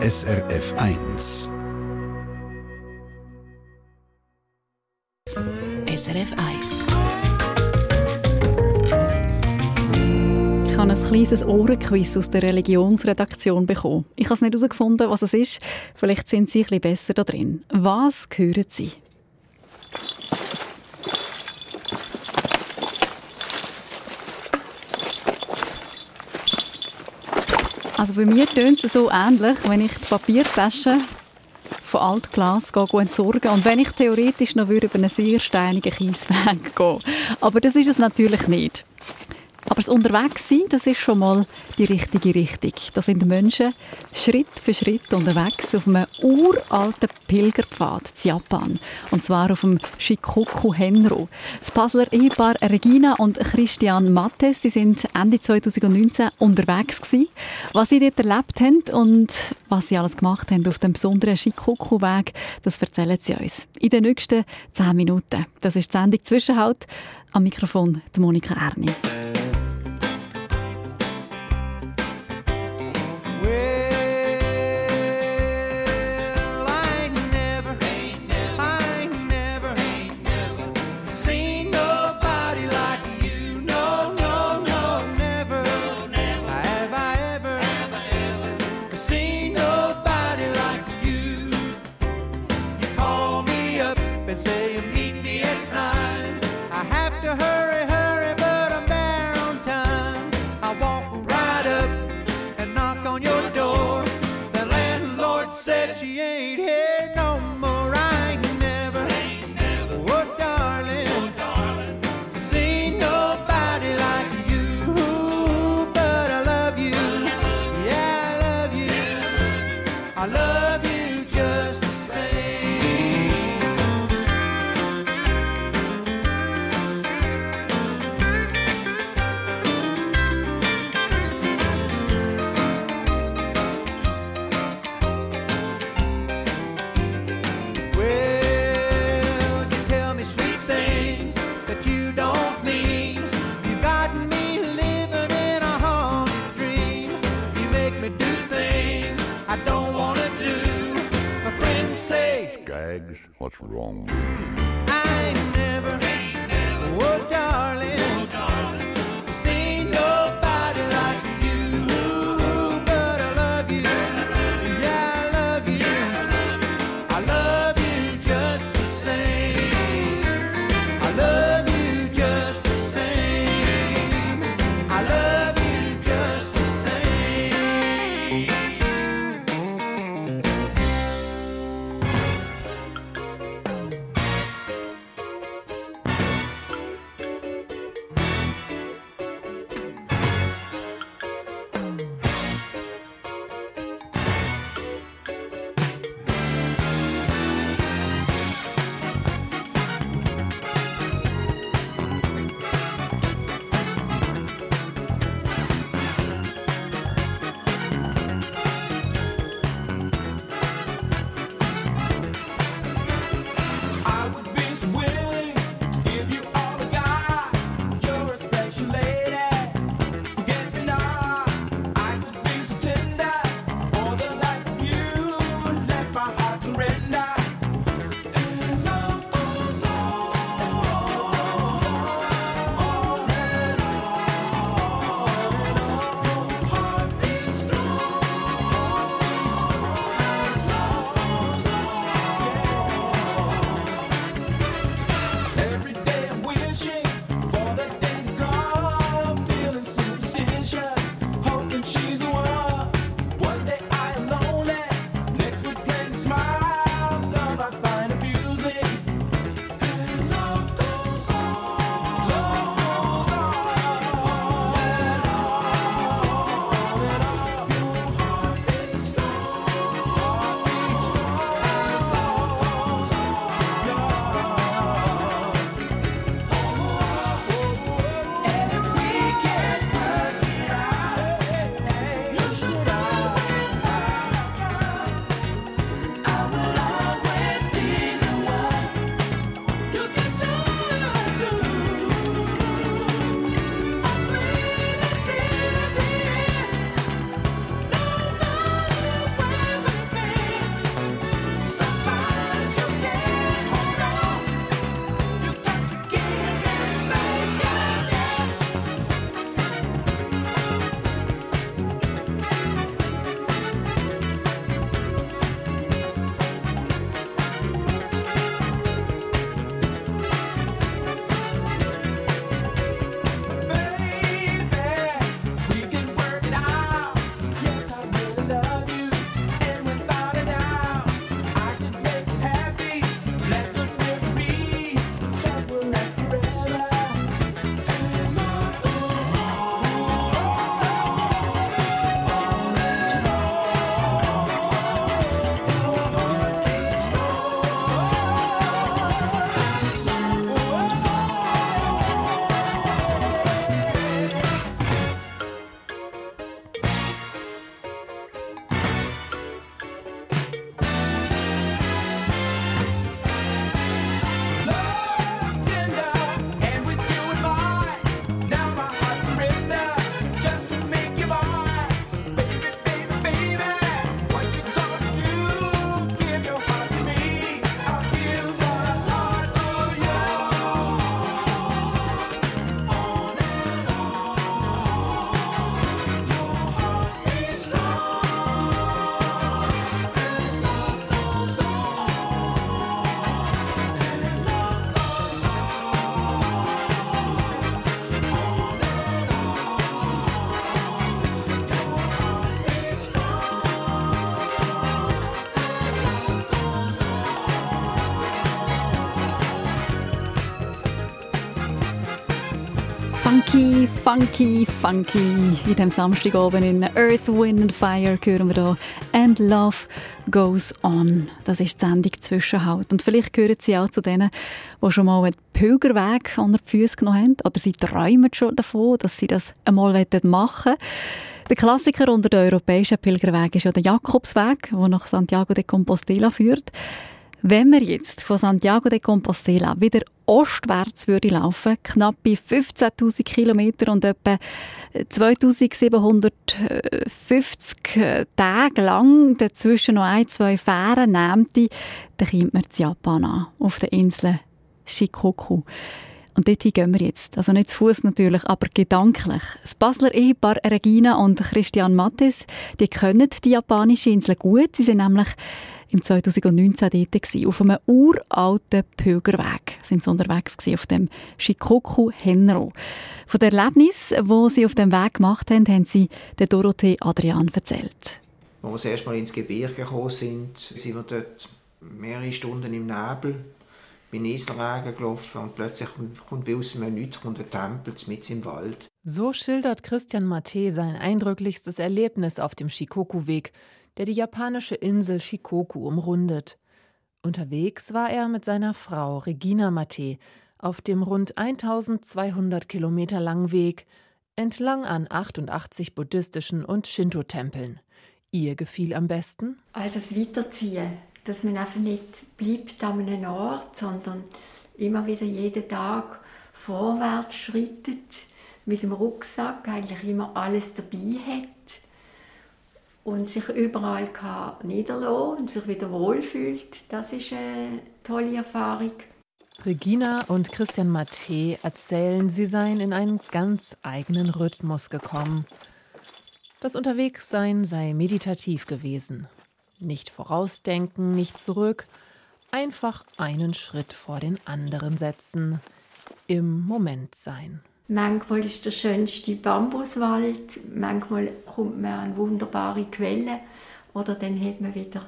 SRF 1. SRF 1. Ich habe ein kleines Ohrenquiz aus der Religionsredaktion bekommen. Ich habe es nicht herausgefunden, was es ist. Vielleicht sind Sie ein bisschen besser da drin. Was hören Sie? Also bei mir tönt es so ähnlich, wenn ich die Papiertasche von Altglas gehe, entsorgen und wenn ich theoretisch noch über einen sehr steinigen Kiesweg gehe. Aber das ist es natürlich nicht. Aber das Unterwegssein, das ist schon mal die richtige Richtung. Da sind Menschen Schritt für Schritt unterwegs auf einem uralten Pilgerpfad in Japan. Und zwar auf dem Shikoku Henro. Das Basler Ehepaar Regina und Christian Mattes, sie sind Ende 2019 unterwegs gewesen. Was sie dort erlebt haben und was sie alles gemacht haben auf dem besonderen Shikoku-Weg, das erzählen sie uns in den nächsten 10 Minuten. Das ist die Sendung Zwischenhalt. Am Mikrofon die Monika Erni. Funky, funky. In dem Samstag oben in Earth, Wind and Fire hören wir hier «And Love Goes On». Das ist die Sendung «Zwischenhalt». Und vielleicht gehören Sie auch zu denen, die schon mal einen Pilgerweg an die Füße genommen haben. Oder Sie träumen schon davon, dass Sie das einmal machen wollen. Der Klassiker unter den europäischen Pilgerwegen ist ja der Jakobsweg, der nach Santiago de Compostela führt. Wenn wir jetzt von Santiago de Compostela wieder ostwärts würde laufen, knappe 15.000 Kilometer und etwa 2750 Tage lang dazwischen noch ein, zwei Fähren nehmt, dann kommt man zu Japan an, auf der Insel Shikoku. Und dorthin gehen wir jetzt. Also nicht zu Fuß natürlich, aber gedanklich. Das Basler Ehepaar Regina und Christian Mattes, die können die japanische Insel gut. Sie sind nämlich im 2019 dort gewesen, auf einem uralten Pilgerweg sind sie unterwegs gewesen, auf dem Shikoku Henro. Von den Erlebnissen, die sie auf dem Weg gemacht haben, haben sie der Dorothee Adrian erzählt. Als wir erst mal ins Gebirge gekommen sind, sind wir dort mehrere Stunden im Nebel bin Eselwagen gelaufen und plötzlich kommt wie aus einem Nichts kommt ein Tempel mit im Wald. So schildert Christian Mate sein eindrücklichstes Erlebnis auf dem Shikoku-Weg, der die japanische Insel Shikoku umrundet. Unterwegs war er mit seiner Frau Regina Mate auf dem rund 1200 Kilometer langen Weg entlang an 88 buddhistischen und Shinto-Tempeln. Ihr gefiel am besten? Also das Weiterziehen dass man einfach nicht bleibt an einem Ort, sondern immer wieder jeden Tag vorwärts schrittet, mit dem Rucksack eigentlich immer alles dabei hat und sich überall kann niederlassen und sich wieder wohlfühlt. Das ist eine tolle Erfahrung. Regina und Christian Matte erzählen, sie seien in einen ganz eigenen Rhythmus gekommen. Das Unterwegssein sei meditativ gewesen. Nicht vorausdenken, nicht zurück, einfach einen Schritt vor den anderen setzen, im Moment sein. Manchmal ist der schönste Bambuswald, manchmal kommt man an wunderbare Quellen oder dann hat man wieder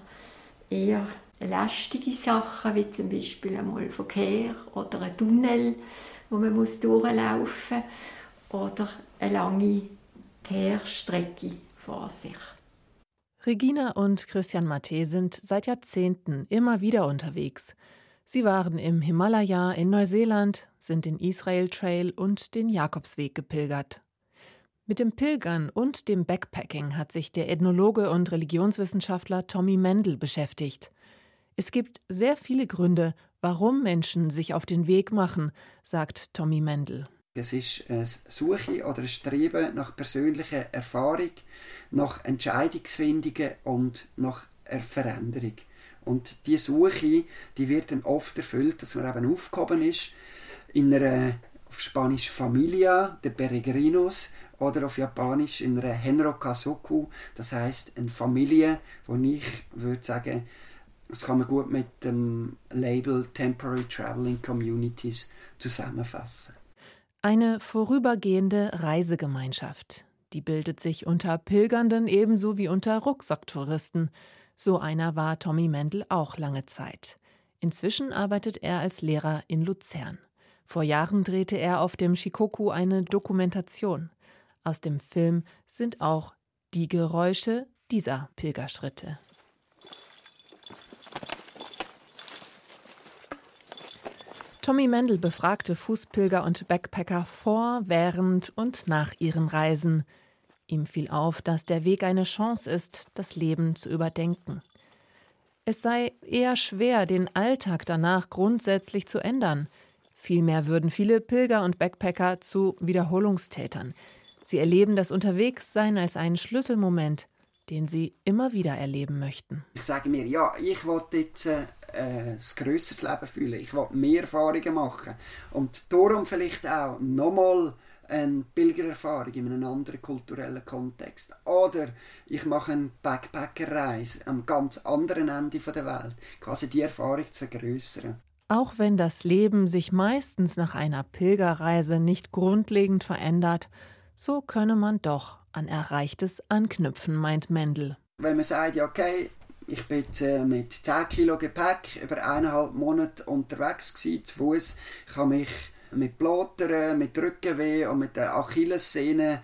eher lästige Sachen, wie zum Beispiel einmal Verkehr oder ein Tunnel, wo man muss durchlaufen muss oder eine lange Teerstrecke vor sich. Regina und Christian Matte sind seit Jahrzehnten immer wieder unterwegs. Sie waren im Himalaya in Neuseeland, sind den Israel Trail und den Jakobsweg gepilgert. Mit dem Pilgern und dem Backpacking hat sich der Ethnologe und Religionswissenschaftler Tommy Mendel beschäftigt. Es gibt sehr viele Gründe, warum Menschen sich auf den Weg machen, sagt Tommy Mendel. Es ist eine Suche oder ein Streben nach persönlicher Erfahrung, nach Entscheidungsfindungen und nach Veränderung. Und die Suche, die wird dann oft erfüllt, dass man eben aufgehoben ist in einer auf Spanisch Familia de Peregrinos oder auf Japanisch in einer Henro Kasoku, das heißt eine Familie, wo ich würde sagen, das kann man gut mit dem Label Temporary Traveling Communities zusammenfassen. Eine vorübergehende Reisegemeinschaft. Die bildet sich unter Pilgernden ebenso wie unter Rucksacktouristen. So einer war Tommy Mendel auch lange Zeit. Inzwischen arbeitet er als Lehrer in Luzern. Vor Jahren drehte er auf dem Shikoku eine Dokumentation. Aus dem Film sind auch die Geräusche dieser Pilgerschritte. Tommy Mendel befragte Fußpilger und Backpacker vor, während und nach ihren Reisen. Ihm fiel auf, dass der Weg eine Chance ist, das Leben zu überdenken. Es sei eher schwer, den Alltag danach grundsätzlich zu ändern. Vielmehr würden viele Pilger und Backpacker zu Wiederholungstätern. Sie erleben das Unterwegssein als einen Schlüsselmoment, den sie immer wieder erleben möchten. Ich sage mir, ja, ich wollte jetzt äh, ein grösseres Leben fühlen, ich wollte mehr Erfahrungen machen und darum vielleicht auch nochmal eine Pilgererfahrung in einem anderen kulturellen Kontext. Oder ich mache eine Backpackerreise am ganz anderen Ende der Welt, quasi die Erfahrung zu vergrößern. Auch wenn das Leben sich meistens nach einer Pilgerreise nicht grundlegend verändert, so könne man doch an Erreichtes anknüpfen, meint Mendel. Wenn man sagt, okay, ich bin äh, mit 10 Kilo Gepäck über eineinhalb Monate unterwegs gewesen, zu Fuß. Ich habe mich Mit Blotern, mit Rückenweh und mit der Achillessehne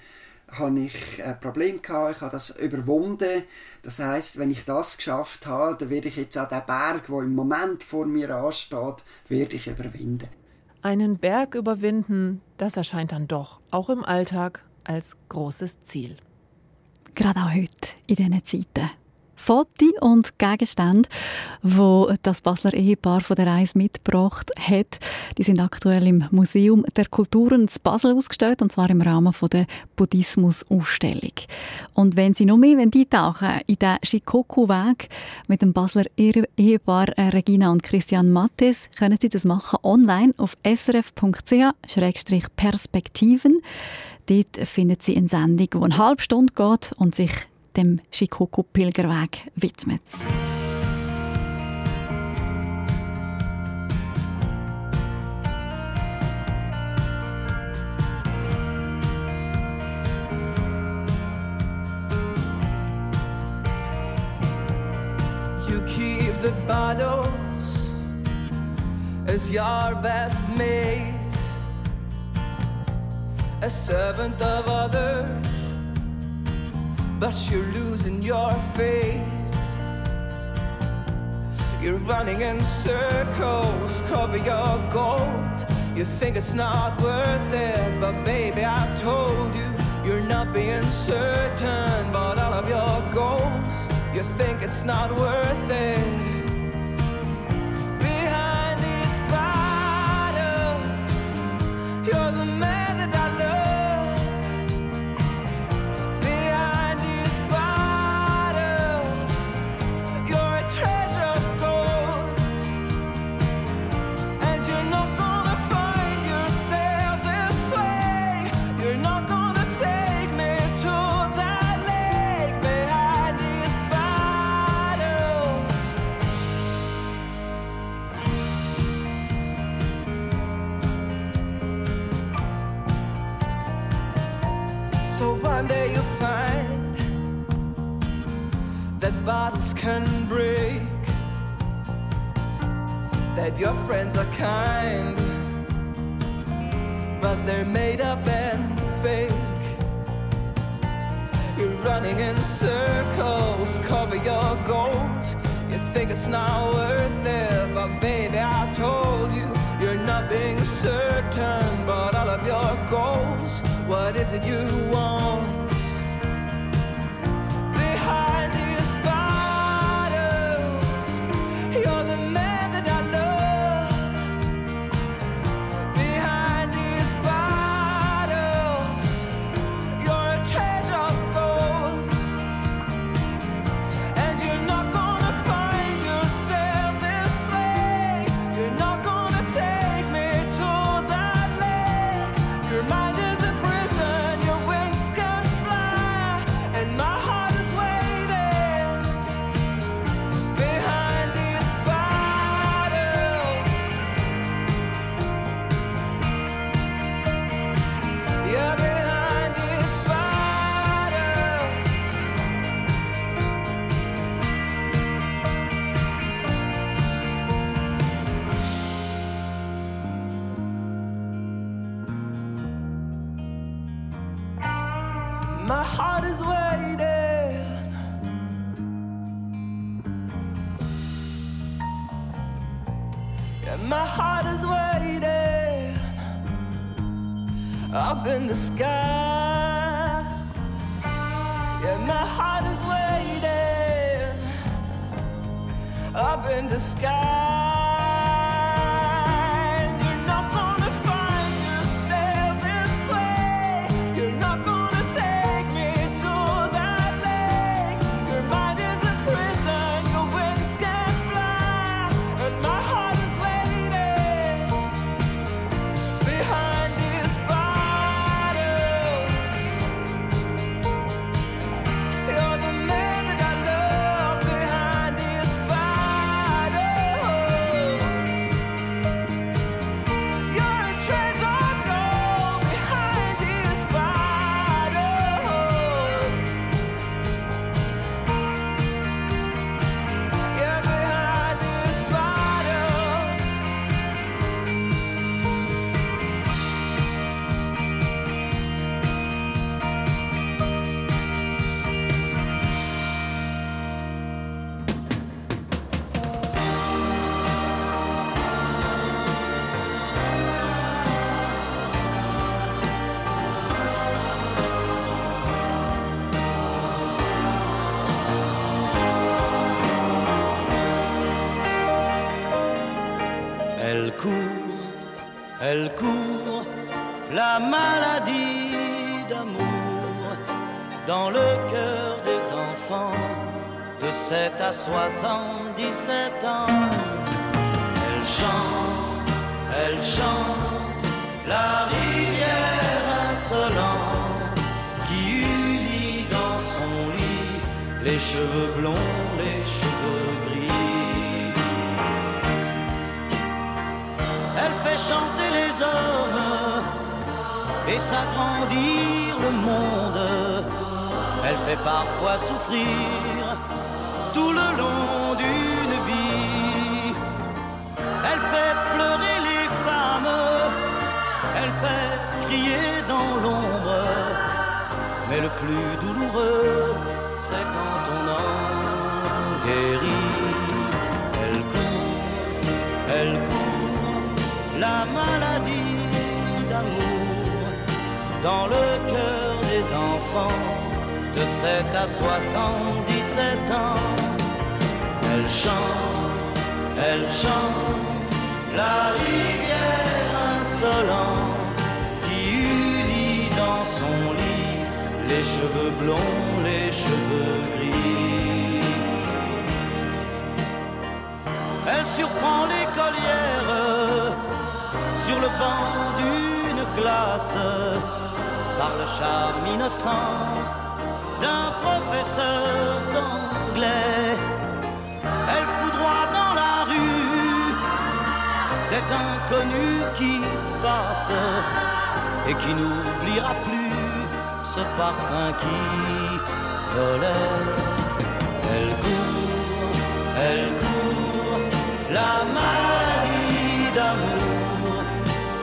habe ich ein Problem gehabt. Ich habe das überwunden. Das heißt, wenn ich das geschafft habe, dann werde ich jetzt auch den Berg, der im Moment vor mir ansteht, werde ich überwinden. Einen Berg überwinden, das erscheint dann doch auch im Alltag als großes Ziel. Gerade auch heute in diesen Zeiten. Fotos und Gegenstände, wo das Basler Ehepaar von der Reise mitgebracht hat, die sind aktuell im Museum der Kulturen in Basel ausgestellt und zwar im Rahmen von der Buddhismus-Ausstellung. Und wenn Sie noch mehr eintauchen in den Shikoku-Weg mit dem Basler Ehepaar äh, Regina und Christian Mattes, können Sie das machen online auf srf.ch-perspektiven. Dort finden Sie eine Sendung, die eine halbe Stunde geht und sich dem Shikoku-Pilgerweg widmet. You keep the battles as your best mate, a servant of others but you're losing your faith. You're running in circles, cover your gold. You think it's not worth it, but baby, I told you, you're not being certain about all of your goals. You think it's not worth it. Bottles can break. That your friends are kind, but they're made up and fake. You're running in circles, cover your goals. You think it's not worth it, but baby, I told you, you're not being certain about all of your goals. What is it you want? Up in the sky. Dans le cœur des enfants de 7 à 77 ans. Elle chante, elle chante la rivière insolente qui unit dans son lit les cheveux blonds, les cheveux gris. Elle fait chanter les hommes et s'agrandir le monde. Elle fait parfois souffrir tout le long d'une vie. Elle fait pleurer les femmes, elle fait crier dans l'ombre. Mais le plus douloureux, c'est quand on en guérit. Elle court, elle court, la maladie d'amour dans le cœur des enfants de 7 à 77 ans. Elle chante, elle chante la rivière insolente qui unit dans son lit les cheveux blonds, les cheveux gris. Elle surprend l'écolière sur le banc d'une classe par le charme innocent d'un professeur d'anglais. Elle foudroie dans la rue cet inconnu qui passe et qui n'oubliera plus ce parfum qui volait. Elle court, elle court, la maladie d'amour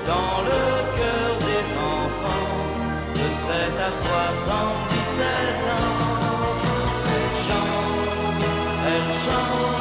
dans le cœur des enfants de 7 à 77 ans. Elle chante, elle chante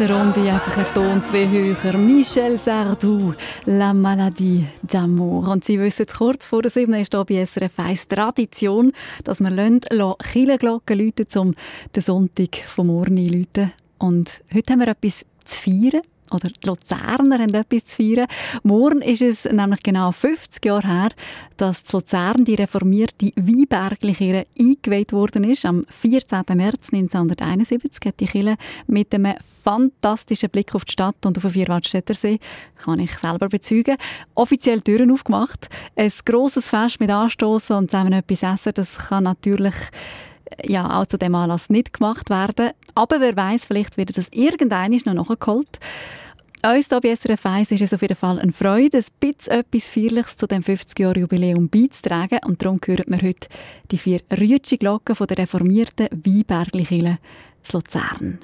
eine Runde, einfach ein Ton zwei höher. Michel Sardou, La Maladie d'amour. Und Sie wissen, kurz vor der 7. ist hier bei SRF 1 Tradition, dass wir Kirchenglocken läuten, um den Sonntag vom Morgen einläuten. Und heute haben wir etwas zu feiern. Oder die Luzerner haben etwas zu feiern. Morgen ist es nämlich genau 50 Jahre her, dass in Luzern die reformierte Weinbergli-Kirche eingeweiht worden ist. Am 14. März 1971 hat die Kirche mit einem fantastischen Blick auf die Stadt und auf den Vierwaldstätter See, kann ich selber bezeugen, offiziell Türen aufgemacht. Ein grosses Fest mit Anstoßen und zusammen etwas essen, das kann natürlich ja, auch zu dem Anlass nicht gemacht werden. Aber wer weiß, vielleicht wird das irgendein noch nachgeholt. Uns hier bei SRF 1 ist es auf jeden Fall eine Freude, ein bisschen etwas Feierliches zu dem 50-Jahr-Jubiläum beizutragen. Und darum hören wir heute die vier Rütschi-Glocken der reformierten Weinbergli-Kirche Luzern.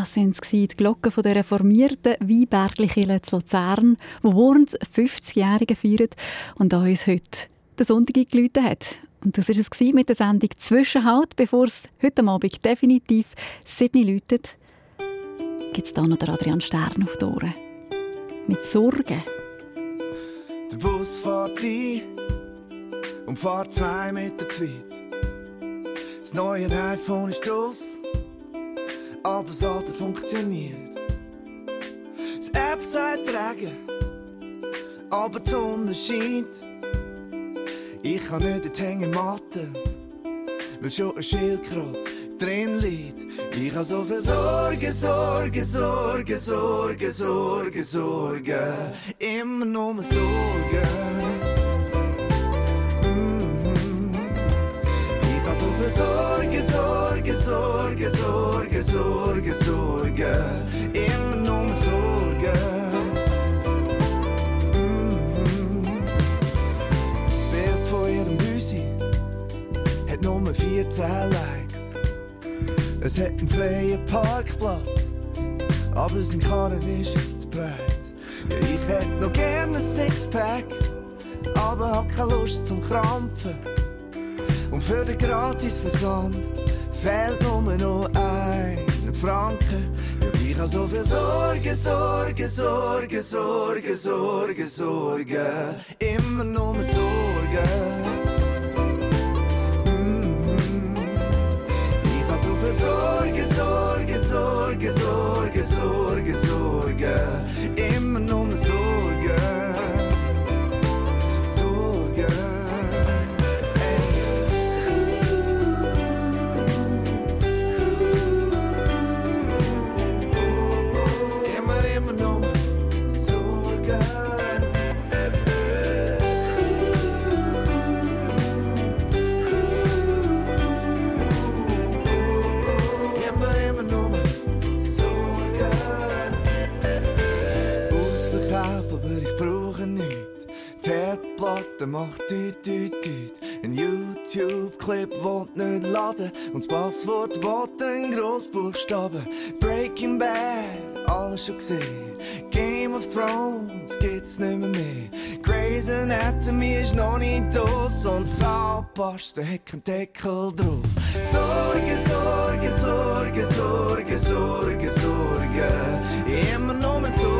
Das sind die Glocken von der reformierten Weinbergli-Kirche zu Luzern, die Wurns 50-Jährige feiert und uns heute den Sonntag eingeläutet hat. Und das war es mit der Sendung «Zwischenhalt». Bevor es heute Abend definitiv sieben läutet, gibt es da noch Adrian Stern auf die Ohren. Mit Sorgen. Der Bus fährt ein und fährt zwei Meter zu weit. Das neue iPhone ist aus, aber das alte funktioniert. Das App sagt Regen, aber die Sonne scheint. Ich kann nicht in die Hängematte, weil schon ein Schildkröte drin liegt. Ich habe so viel Sorge, Sorge, Sorge, Sorge, Sorge, Sorge. Immer nur Sorge. 10 Es hat einen freien Parkplatz, aber sein Karren ist zu breit. Ja, ich hätte noch gerne ein Sixpack, aber hab keine Lust zum Krampfen. Und für den Gratisversand fehlt nur noch ein Franken. Ja, ich habe so viel Sorge, Sorge, Sorge, Sorge, Sorge, Sorge, Immer nur Sorge. Sorge, Sorge, Sorge, Sorge, Sorge, Sorge. Immer nur Sorge. Düt, düt, düt. Ein YouTube-Clip wollt nicht laden. Und das Passwort wollt ein Grossbuchstaben. Breaking Bad, alles schon gesehen. Game of Thrones gibt's nicht mehr mehr. Grey's Anatomy ist noch nicht aus. Und Zahnpasta hat keinen Deckel drauf. Sorge, Sorge, Sorge, Sorge, Sorge, Sorge. Immer nur Sorge.